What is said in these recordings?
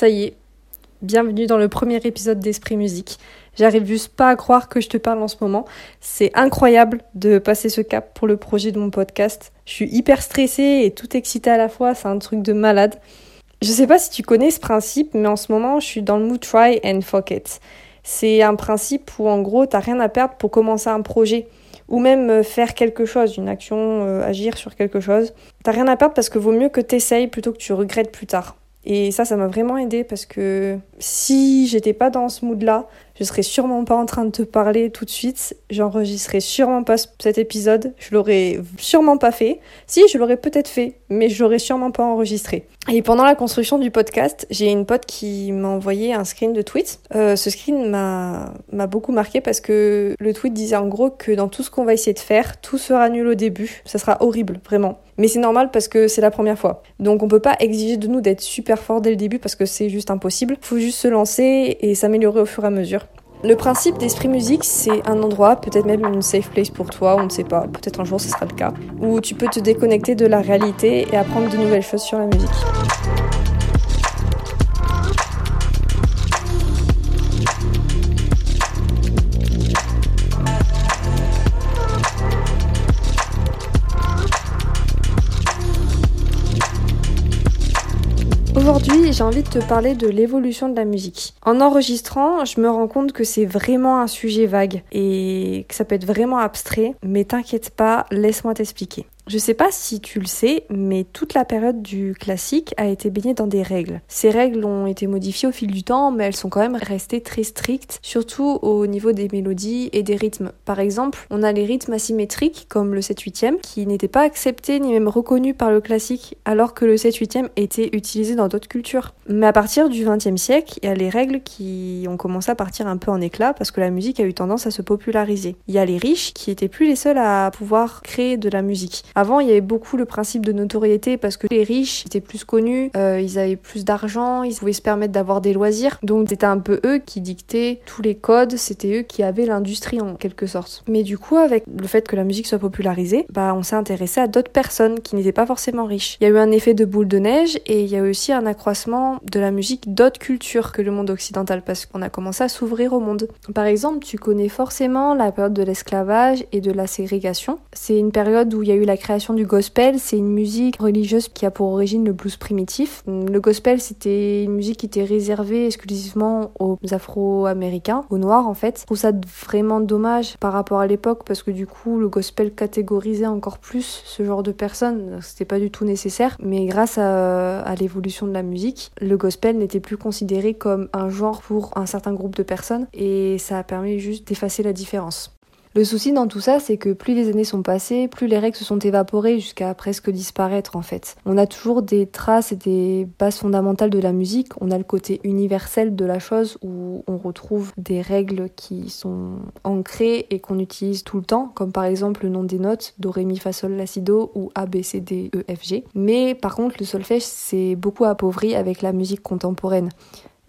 Ça y est, bienvenue dans le premier épisode d'Esprit Musique. J'arrive juste pas à croire que je te parle en ce moment. C'est incroyable de passer ce cap pour le projet de mon podcast. Je suis hyper stressée et tout excitée à la fois, c'est un truc de malade. Je sais pas si tu connais ce principe, mais en ce moment, je suis dans le mood try and fuck it. C'est un principe où en gros, t'as rien à perdre pour commencer un projet ou même euh, faire quelque chose, une action, euh, agir sur quelque chose. T'as rien à perdre parce que vaut mieux que t'essayes plutôt que tu regrettes plus tard. Et ça, ça m'a vraiment aidé parce que si j'étais pas dans ce mood-là, je serais sûrement pas en train de te parler tout de suite. J'enregistrerais sûrement pas cet épisode. Je l'aurais sûrement pas fait. Si, je l'aurais peut-être fait, mais je l'aurais sûrement pas enregistré. Et pendant la construction du podcast, j'ai une pote qui m'a envoyé un screen de tweet. Euh, ce screen m'a m'a beaucoup marqué parce que le tweet disait en gros que dans tout ce qu'on va essayer de faire, tout sera nul au début. Ça sera horrible, vraiment. Mais c'est normal parce que c'est la première fois. Donc on peut pas exiger de nous d'être super fort dès le début parce que c'est juste impossible. Faut juste se lancer et s'améliorer au fur et à mesure. Le principe d'Esprit Musique, c'est un endroit, peut-être même une safe place pour toi, on ne sait pas, peut-être un jour ce sera le cas, où tu peux te déconnecter de la réalité et apprendre de nouvelles choses sur la musique. J'ai envie de te parler de l'évolution de la musique. En enregistrant, je me rends compte que c'est vraiment un sujet vague et que ça peut être vraiment abstrait, mais t'inquiète pas, laisse-moi t'expliquer. Je sais pas si tu le sais, mais toute la période du classique a été baignée dans des règles. Ces règles ont été modifiées au fil du temps, mais elles sont quand même restées très strictes, surtout au niveau des mélodies et des rythmes. Par exemple, on a les rythmes asymétriques, comme le 7-8e, qui n'étaient pas acceptés ni même reconnus par le classique, alors que le 7-8e était utilisé dans d'autres cultures. Mais à partir du 20e siècle, il y a les règles qui ont commencé à partir un peu en éclat parce que la musique a eu tendance à se populariser. Il y a les riches qui étaient plus les seuls à pouvoir créer de la musique. Avant, il y avait beaucoup le principe de notoriété parce que les riches étaient plus connus, euh, ils avaient plus d'argent, ils pouvaient se permettre d'avoir des loisirs. Donc c'était un peu eux qui dictaient tous les codes, c'était eux qui avaient l'industrie en quelque sorte. Mais du coup, avec le fait que la musique soit popularisée, bah on s'est intéressé à d'autres personnes qui n'étaient pas forcément riches. Il y a eu un effet de boule de neige et il y a eu aussi un accroissement de la musique d'autres cultures que le monde occidental parce qu'on a commencé à s'ouvrir au monde. Par exemple, tu connais forcément la période de l'esclavage et de la ségrégation. C'est une période où il y a eu la création du gospel. C'est une musique religieuse qui a pour origine le blues primitif. Le gospel, c'était une musique qui était réservée exclusivement aux Afro-Américains, aux Noirs en fait. Je trouve ça vraiment dommage par rapport à l'époque parce que du coup, le gospel catégorisait encore plus ce genre de personnes. C'était pas du tout nécessaire, mais grâce à, à l'évolution de la musique, le gospel n'était plus considéré comme un genre pour un certain groupe de personnes et ça a permis juste d'effacer la différence. Le souci dans tout ça, c'est que plus les années sont passées, plus les règles se sont évaporées jusqu'à presque disparaître en fait. On a toujours des traces et des bases fondamentales de la musique, on a le côté universel de la chose où on retrouve des règles qui sont ancrées et qu'on utilise tout le temps, comme par exemple le nom des notes, do, ré, mi, fa, sol, la, si, do ou A, B, C, D, E, F, G. Mais par contre, le solfège s'est beaucoup appauvri avec la musique contemporaine.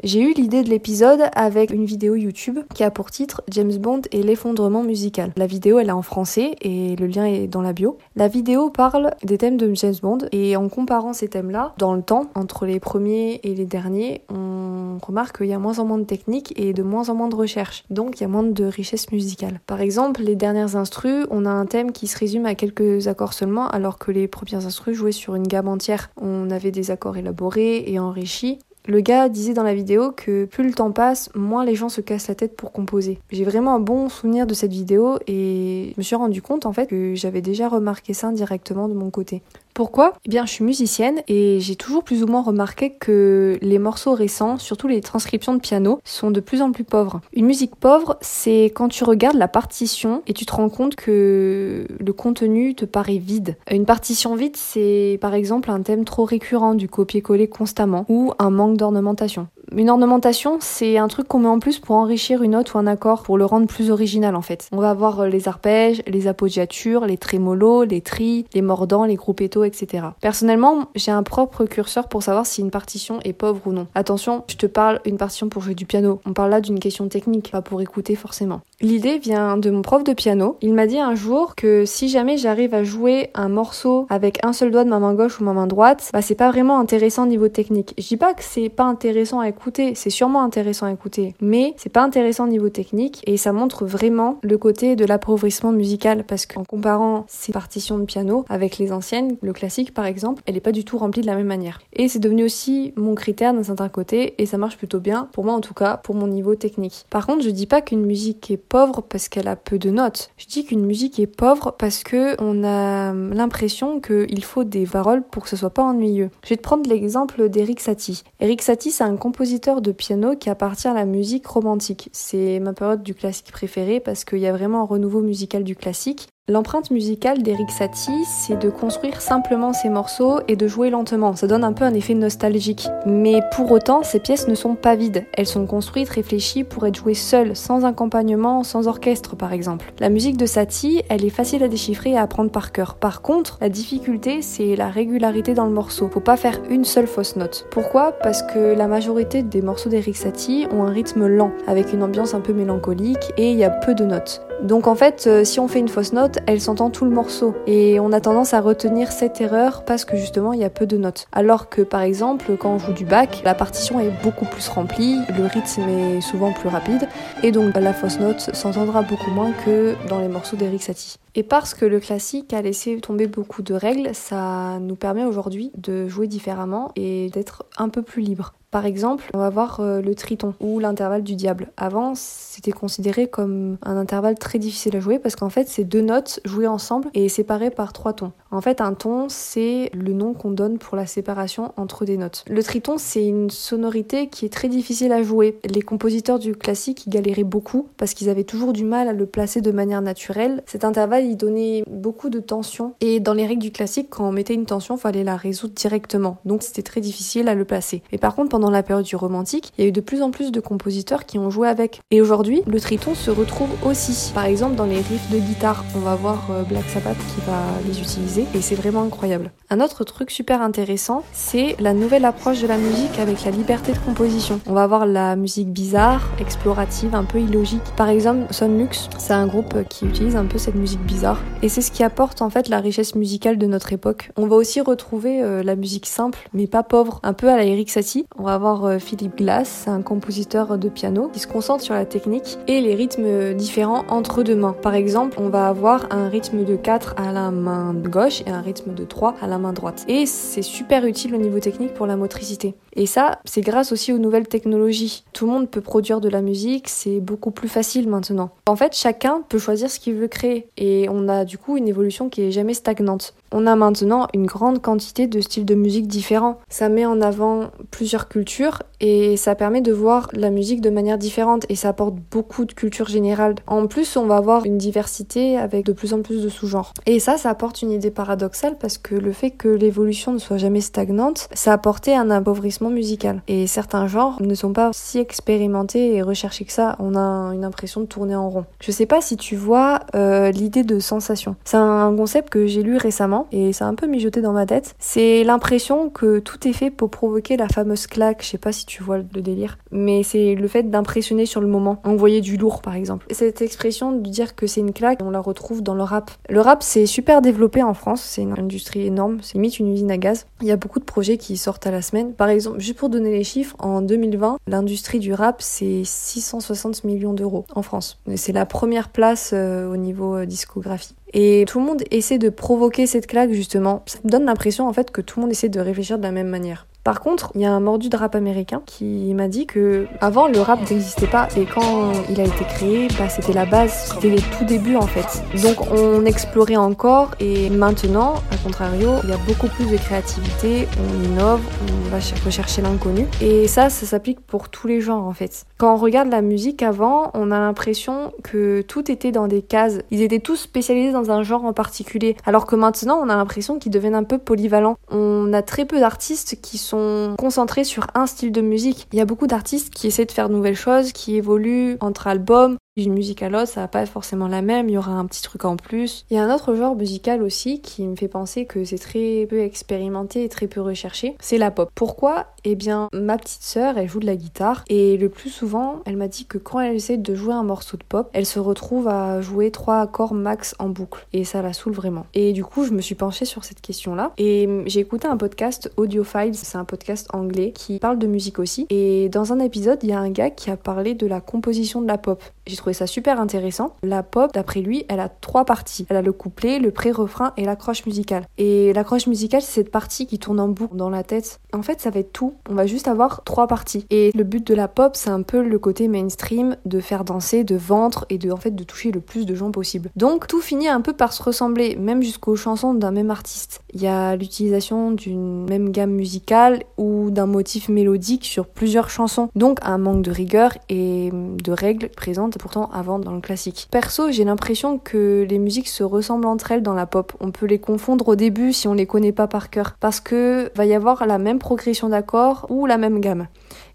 J'ai eu l'idée de l'épisode avec une vidéo YouTube qui a pour titre James Bond et l'effondrement musical. La vidéo elle est en français et le lien est dans la bio. La vidéo parle des thèmes de James Bond et en comparant ces thèmes-là dans le temps entre les premiers et les derniers, on remarque qu'il y a moins en moins de techniques et de moins en moins de recherche. Donc il y a moins de richesse musicale. Par exemple, les dernières instrus, on a un thème qui se résume à quelques accords seulement alors que les premières instrus jouaient sur une gamme entière. On avait des accords élaborés et enrichis le gars disait dans la vidéo que plus le temps passe, moins les gens se cassent la tête pour composer. J'ai vraiment un bon souvenir de cette vidéo et je me suis rendu compte en fait que j'avais déjà remarqué ça indirectement de mon côté. Pourquoi? Eh bien, je suis musicienne et j'ai toujours plus ou moins remarqué que les morceaux récents, surtout les transcriptions de piano, sont de plus en plus pauvres. Une musique pauvre, c'est quand tu regardes la partition et tu te rends compte que le contenu te paraît vide. Une partition vide, c'est par exemple un thème trop récurrent du copier-coller constamment ou un manque d'ornementation. Une ornementation, c'est un truc qu'on met en plus pour enrichir une note ou un accord, pour le rendre plus original en fait. On va avoir euh, les arpèges, les appoggiatures, les trémolos, les tris, les mordants, les gruppettos, etc. Personnellement, j'ai un propre curseur pour savoir si une partition est pauvre ou non. Attention, je te parle une partition pour jouer du piano. On parle là d'une question technique, pas pour écouter forcément. L'idée vient de mon prof de piano. Il m'a dit un jour que si jamais j'arrive à jouer un morceau avec un seul doigt de ma main gauche ou ma main droite, bah c'est pas vraiment intéressant au niveau technique. Je dis pas que c'est pas intéressant à écouter, c'est sûrement intéressant à écouter, mais c'est pas intéressant au niveau technique et ça montre vraiment le côté de l'appauvrissement musical parce qu'en comparant ces partitions de piano avec les anciennes, le classique par exemple, elle est pas du tout remplie de la même manière. Et c'est devenu aussi mon critère d'un certain côté et ça marche plutôt bien pour moi en tout cas pour mon niveau technique. Par contre, je dis pas qu'une musique est pauvre parce qu'elle a peu de notes. Je dis qu'une musique est pauvre parce que on a l'impression qu'il faut des paroles pour que ce soit pas ennuyeux. Je vais te prendre l'exemple d'Eric Satie. Eric Satie, c'est un compositeur de piano qui appartient à la musique romantique. C'est ma période du classique préférée parce qu'il y a vraiment un renouveau musical du classique. L'empreinte musicale d'Eric Satie, c'est de construire simplement ses morceaux et de jouer lentement. Ça donne un peu un effet nostalgique. Mais pour autant, ces pièces ne sont pas vides. Elles sont construites, réfléchies pour être jouées seules, sans accompagnement, sans orchestre par exemple. La musique de Satie, elle est facile à déchiffrer et à apprendre par cœur. Par contre, la difficulté, c'est la régularité dans le morceau. Faut pas faire une seule fausse note. Pourquoi? Parce que la majorité des morceaux d'Eric Satie ont un rythme lent, avec une ambiance un peu mélancolique et il y a peu de notes. Donc en fait, euh, si on fait une fausse note, elle s'entend tout le morceau. Et on a tendance à retenir cette erreur parce que justement, il y a peu de notes. Alors que par exemple, quand on joue du bac, la partition est beaucoup plus remplie, le rythme est souvent plus rapide, et donc la fausse note s'entendra beaucoup moins que dans les morceaux d'Eric Satie. Et parce que le classique a laissé tomber beaucoup de règles, ça nous permet aujourd'hui de jouer différemment et d'être un peu plus libre. Par exemple, on va voir euh, le triton ou l'intervalle du diable. Avant, c'était considéré comme un intervalle très difficile à jouer parce qu'en fait, c'est deux notes jouées ensemble et séparées par trois tons. En fait, un ton, c'est le nom qu'on donne pour la séparation entre des notes. Le triton, c'est une sonorité qui est très difficile à jouer. Les compositeurs du classique y galéraient beaucoup parce qu'ils avaient toujours du mal à le placer de manière naturelle. Cet intervalle, il donnait beaucoup de tension et dans les règles du classique, quand on mettait une tension, fallait la résoudre directement. Donc c'était très difficile à le placer. Et par contre, pendant la période du romantique, il y a eu de plus en plus de compositeurs qui ont joué avec. Et aujourd'hui, le triton se retrouve aussi. Par exemple, dans les riffs de guitare, on va voir euh, Black Sabbath qui va les utiliser et c'est vraiment incroyable. Un autre truc super intéressant, c'est la nouvelle approche de la musique avec la liberté de composition. On va avoir la musique bizarre, explorative, un peu illogique. Par exemple, Sonlux, c'est un groupe qui utilise un peu cette musique bizarre et c'est ce qui apporte en fait la richesse musicale de notre époque. On va aussi retrouver euh, la musique simple mais pas pauvre, un peu à la Eric Satie. On va avoir euh, Philippe Glass, un compositeur de piano qui se concentre sur la technique et les rythmes différents entre deux mains. Par exemple, on va avoir un rythme de 4 à la main gauche et un rythme de 3 à la main droite. Et c'est super utile au niveau technique pour la motricité. Et ça, c'est grâce aussi aux nouvelles technologies. Tout le monde peut produire de la musique, c'est beaucoup plus facile maintenant. En fait, chacun peut choisir ce qu'il veut créer et on a du coup une évolution qui est jamais stagnante. On a maintenant une grande quantité de styles de musique différents. Ça met en avant plusieurs cultures et ça permet de voir la musique de manière différente et ça apporte beaucoup de culture générale. En plus, on va avoir une diversité avec de plus en plus de sous-genres. Et ça, ça apporte une idée paradoxale parce que le fait que l'évolution ne soit jamais stagnante, ça a apporté un appauvrissement musical. Et certains genres ne sont pas si expérimentés et recherchés que ça. On a une impression de tourner en rond. Je sais pas si tu vois euh, l'idée de sensation. C'est un concept que j'ai lu récemment et ça a un peu mijoté dans ma tête. C'est l'impression que tout est fait pour provoquer la fameuse claque. Je sais pas si tu vois le délire, mais c'est le fait d'impressionner sur le moment, envoyer du lourd par exemple. Cette expression de dire que c'est une claque, on la retrouve dans le rap. Le rap c'est super développé en France, c'est une industrie énorme, c'est limite une usine à gaz. Il y a beaucoup de projets qui sortent à la semaine. Par exemple, juste pour donner les chiffres, en 2020, l'industrie du rap c'est 660 millions d'euros en France. C'est la première place euh, au niveau euh, discographie. Et tout le monde essaie de provoquer cette claque justement. Ça me donne l'impression en fait que tout le monde essaie de réfléchir de la même manière. Par contre, il y a un mordu de rap américain qui m'a dit que avant le rap n'existait pas et quand il a été créé, bah, c'était la base, c'était les tout débuts en fait. Donc on explorait encore et maintenant, à contrario, il y a beaucoup plus de créativité, on innove, on va rechercher l'inconnu et ça, ça s'applique pour tous les genres en fait. Quand on regarde la musique avant, on a l'impression que tout était dans des cases. Ils étaient tous spécialisés dans un genre en particulier, alors que maintenant, on a l'impression qu'ils deviennent un peu polyvalents. On a très peu d'artistes qui sont sont concentrées sur un style de musique. Il y a beaucoup d'artistes qui essaient de faire de nouvelles choses, qui évoluent entre albums, une musique à l'autre, ça va pas être forcément la même, il y aura un petit truc en plus. Il y a un autre genre musical aussi qui me fait penser que c'est très peu expérimenté et très peu recherché, c'est la pop. Pourquoi? Eh bien, ma petite sœur, elle joue de la guitare et le plus souvent, elle m'a dit que quand elle essaie de jouer un morceau de pop, elle se retrouve à jouer trois accords max en boucle et ça la saoule vraiment. Et du coup, je me suis penchée sur cette question-là et j'ai écouté un podcast Audiofiles, c'est un podcast anglais qui parle de musique aussi et dans un épisode, il y a un gars qui a parlé de la composition de la pop. Trouvé ça super intéressant. La pop, d'après lui, elle a trois parties. Elle a le couplet, le pré-refrain et l'accroche musicale. Et l'accroche musicale, c'est cette partie qui tourne en boucle dans la tête. En fait, ça va être tout. On va juste avoir trois parties. Et le but de la pop, c'est un peu le côté mainstream, de faire danser, de vendre et de, en fait, de toucher le plus de gens possible. Donc, tout finit un peu par se ressembler, même jusqu'aux chansons d'un même artiste. Il y a l'utilisation d'une même gamme musicale ou d'un motif mélodique sur plusieurs chansons. Donc, un manque de rigueur et de règles présentes pour avant dans le classique. Perso, j'ai l'impression que les musiques se ressemblent entre elles dans la pop. On peut les confondre au début si on les connaît pas par cœur parce que va y avoir la même progression d'accords ou la même gamme.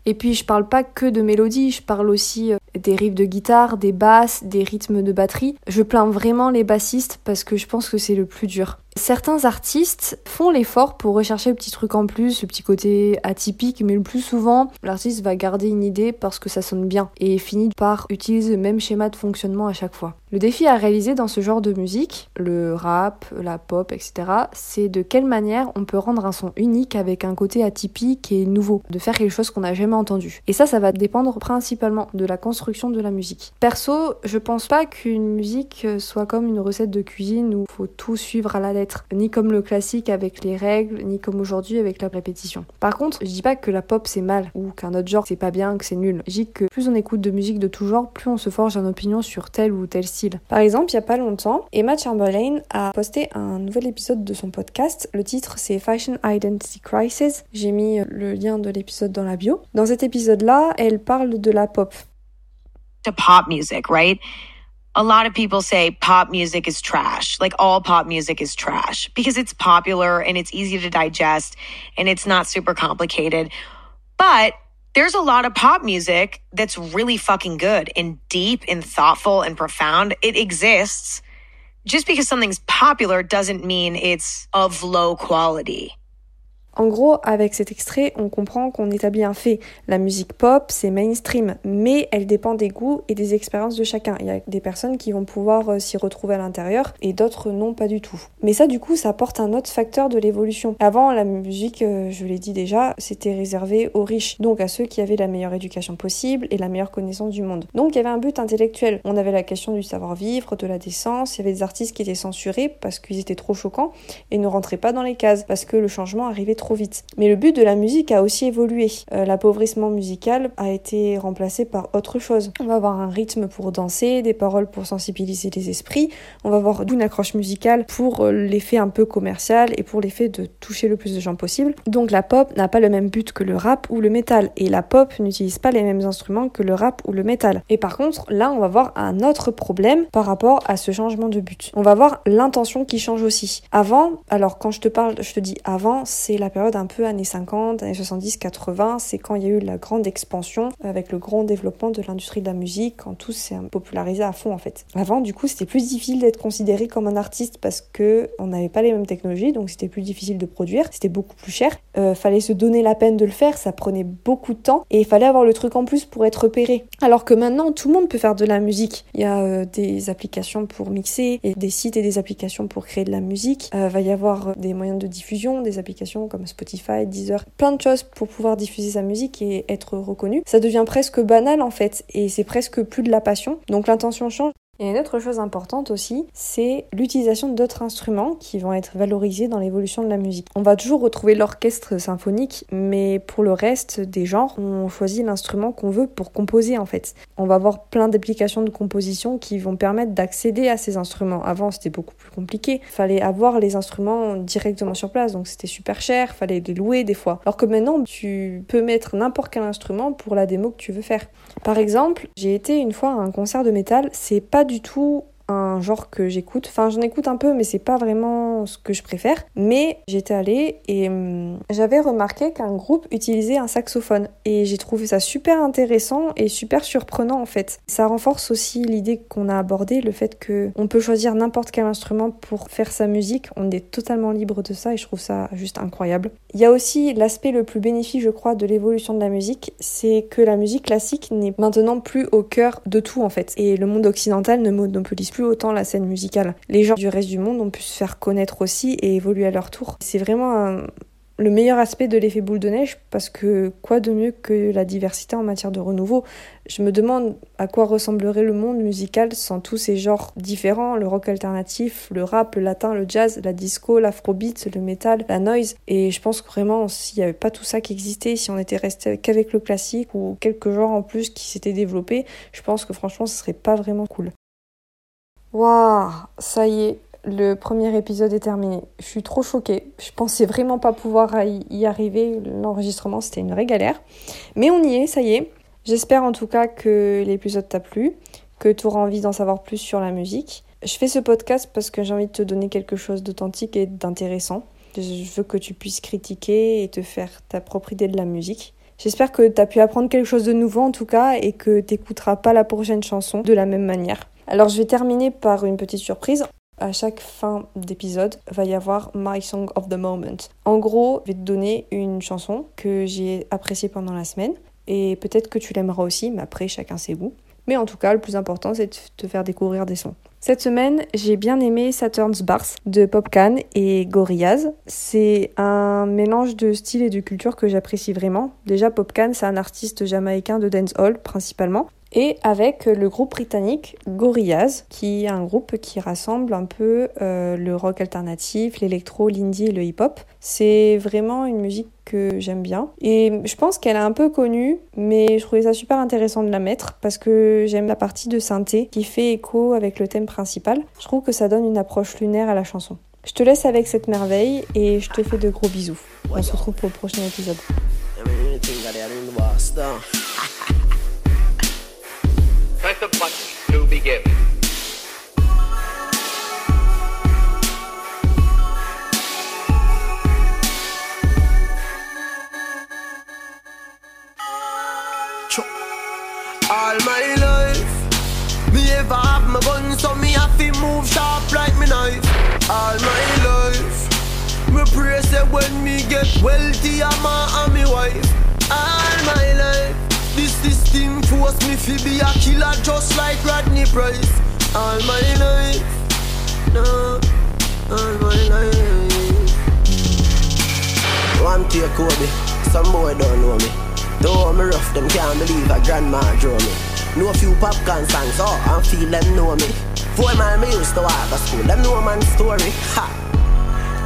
Et puis je parle pas que de mélodie, je parle aussi euh, des riffs de guitare, des basses, des rythmes de batterie. Je plains vraiment les bassistes parce que je pense que c'est le plus dur. Certains artistes font l'effort pour rechercher le petit truc en plus, le petit côté atypique, mais le plus souvent, l'artiste va garder une idée parce que ça sonne bien et finit par utiliser le même schéma de fonctionnement à chaque fois. Le défi à réaliser dans ce genre de musique, le rap, la pop, etc., c'est de quelle manière on peut rendre un son unique avec un côté atypique et nouveau, de faire quelque chose qu'on n'a jamais entendu. Et ça, ça va dépendre principalement de la construction de la musique. Perso, je pense pas qu'une musique soit comme une recette de cuisine où faut tout suivre à la lettre ni comme le classique avec les règles, ni comme aujourd'hui avec la répétition. Par contre, je dis pas que la pop c'est mal, ou qu'un autre genre c'est pas bien, que c'est nul. Je dis que plus on écoute de musique de tout genre, plus on se forge une opinion sur tel ou tel style. Par exemple, il y a pas longtemps, Emma Chamberlain a posté un nouvel épisode de son podcast. Le titre c'est Fashion Identity Crisis. J'ai mis le lien de l'épisode dans la bio. Dans cet épisode-là, elle parle de la pop. The pop music, right? a lot of people say pop music is trash. Like all pop music is trash because it's popular and it's easy to digest and it's not super complicated. But there's a lot of pop music that's really fucking good and deep and thoughtful and profound. It exists. Just because something's popular doesn't mean it's of low quality. En gros, avec cet extrait, on comprend qu'on établit un fait. La musique pop, c'est mainstream, mais elle dépend des goûts et des expériences de chacun. Il y a des personnes qui vont pouvoir euh, s'y retrouver à l'intérieur et d'autres non, pas du tout. Mais ça, du coup, ça apporte un autre facteur de l'évolution. Avant, la musique, euh, je l'ai dit déjà, c'était réservé aux riches, donc à ceux qui avaient la meilleure éducation possible et la meilleure connaissance du monde. Donc il y avait un but intellectuel. On avait la question du savoir-vivre, de la décence, il y avait des artistes qui étaient censurés parce qu'ils étaient trop choquants et ne rentraient pas dans les cases, parce que le changement arrivait trop vite. Mais le but de la musique a aussi évolué. Euh, l'appauvrissement musical a été remplacé par autre chose. On va avoir un rythme pour danser, des paroles pour sensibiliser les esprits, on va avoir une accroche musicale pour euh, l'effet un peu commercial et pour l'effet de toucher le plus de gens possible. Donc la pop n'a pas le même but que le rap ou le métal et la pop n'utilise pas les mêmes instruments que le rap ou le métal. Et par contre, là, on va voir un autre problème par rapport à ce changement de but. On va voir l'intention qui change aussi. Avant, alors quand je te parle, je te dis avant, c'est la période un peu années 50, années 70, 80, c'est quand il y a eu la grande expansion avec le grand développement de l'industrie de la musique, quand tout s'est popularisé à fond en fait. Avant, du coup, c'était plus difficile d'être considéré comme un artiste parce que on n'avait pas les mêmes technologies, donc c'était plus difficile de produire, c'était beaucoup plus cher. Euh, fallait se donner la peine de le faire, ça prenait beaucoup de temps et il fallait avoir le truc en plus pour être repéré. Alors que maintenant, tout le monde peut faire de la musique. Il y a euh, des applications pour mixer et des sites et des applications pour créer de la musique. Euh, va y avoir des moyens de diffusion, des applications comme Spotify Deezer, plein de choses pour pouvoir diffuser sa musique et être reconnu. Ça devient presque banal en fait et c'est presque plus de la passion. Donc l'intention change. Et une autre chose importante aussi, c'est l'utilisation d'autres instruments qui vont être valorisés dans l'évolution de la musique. On va toujours retrouver l'orchestre symphonique, mais pour le reste des genres, on choisit l'instrument qu'on veut pour composer en fait. On va avoir plein d'applications de composition qui vont permettre d'accéder à ces instruments. Avant, c'était beaucoup plus compliqué. Fallait avoir les instruments directement sur place, donc c'était super cher, fallait les louer des fois. Alors que maintenant, tu peux mettre n'importe quel instrument pour la démo que tu veux faire. Par exemple, j'ai été une fois à un concert de métal, c'est pas du tout un genre que j'écoute. Enfin, j'en écoute un peu, mais c'est pas vraiment ce que je préfère. Mais j'étais allée et hum, j'avais remarqué qu'un groupe utilisait un saxophone. Et j'ai trouvé ça super intéressant et super surprenant en fait. Ça renforce aussi l'idée qu'on a abordée, le fait qu'on peut choisir n'importe quel instrument pour faire sa musique. On est totalement libre de ça et je trouve ça juste incroyable. Il y a aussi l'aspect le plus bénéfique, je crois, de l'évolution de la musique, c'est que la musique classique n'est maintenant plus au cœur de tout en fait. Et le monde occidental ne monopolise plus autant la scène musicale. Les gens du reste du monde ont pu se faire connaître aussi et évoluer à leur tour. C'est vraiment le meilleur aspect de l'effet boule de neige parce que quoi de mieux que la diversité en matière de renouveau? Je me demande à quoi ressemblerait le monde musical sans tous ces genres différents, le rock alternatif, le rap, le latin, le jazz, la disco, l'afrobeat, le metal, la noise. Et je pense que vraiment s'il n'y avait pas tout ça qui existait, si on était resté qu'avec le classique ou quelques genres en plus qui s'étaient développés, je pense que franchement ce serait pas vraiment cool. Waouh, ça y est, le premier épisode est terminé. Je suis trop choquée. Je pensais vraiment pas pouvoir y arriver. L'enregistrement, c'était une vraie galère. Mais on y est, ça y est. J'espère en tout cas que l'épisode t'a plu, que tu auras envie d'en savoir plus sur la musique. Je fais ce podcast parce que j'ai envie de te donner quelque chose d'authentique et d'intéressant. Je veux que tu puisses critiquer et te faire ta propre idée de la musique. J'espère que tu as pu apprendre quelque chose de nouveau en tout cas et que tu n'écouteras pas la prochaine chanson de la même manière. Alors je vais terminer par une petite surprise à chaque fin d'épisode, va y avoir My Song of the Moment. En gros, je vais te donner une chanson que j'ai appréciée pendant la semaine et peut-être que tu l'aimeras aussi, mais après chacun ses goûts. Mais en tout cas, le plus important, c'est de te faire découvrir des sons. Cette semaine, j'ai bien aimé Saturn's Bars de Popcan et Gorillaz. C'est un mélange de style et de culture que j'apprécie vraiment. Déjà, Popcan, c'est un artiste jamaïcain de dancehall principalement et avec le groupe britannique Gorillaz, qui est un groupe qui rassemble un peu euh, le rock alternatif, l'électro, l'indie et le hip-hop. C'est vraiment une musique que j'aime bien. Et je pense qu'elle est un peu connue, mais je trouvais ça super intéressant de la mettre parce que j'aime la partie de synthé qui fait écho avec le thème principal. Je trouve que ça donne une approche lunaire à la chanson. Je te laisse avec cette merveille et je te fais de gros bisous. On se retrouve pour le prochain épisode. Button. All my life, me ever have my gun, so me have to move sharp like me knife. All my life, me pray say when me get wealthy, I'm a and me wife. Me to be a killer just like Rodney Price. All my life, no, all my life. One take Kobe, some boy don't know me. Though me rough, them can't believe a grandma draw me. Know a few popcorn songs, oh, I feel them know me. Four man me used to walk to school, them know man story. Ha!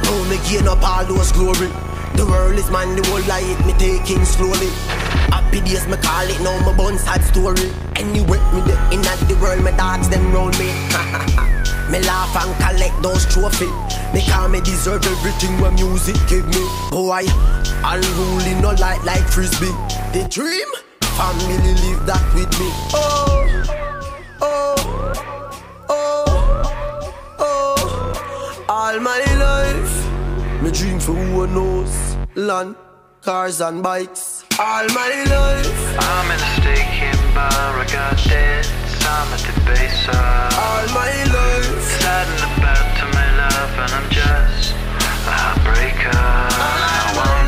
Oh, me gain up all those glory. The world is mine, the whole life me taking slowly. Happy days, me call it now, my bun sad story. Anyway, me the in the world, my dogs them roll me. me laugh and collect those trophies. Me call me deserve everything my music give me. Boy, unruly no light like frisbee. The dream, family live that with me. Oh, oh, oh, oh. All my life, me dream for who knows land cars and bikes. All my life, I'm in a stake bar. I got debts. I'm at the base all my life. Sad and about to my love, and I'm just a heartbreaker.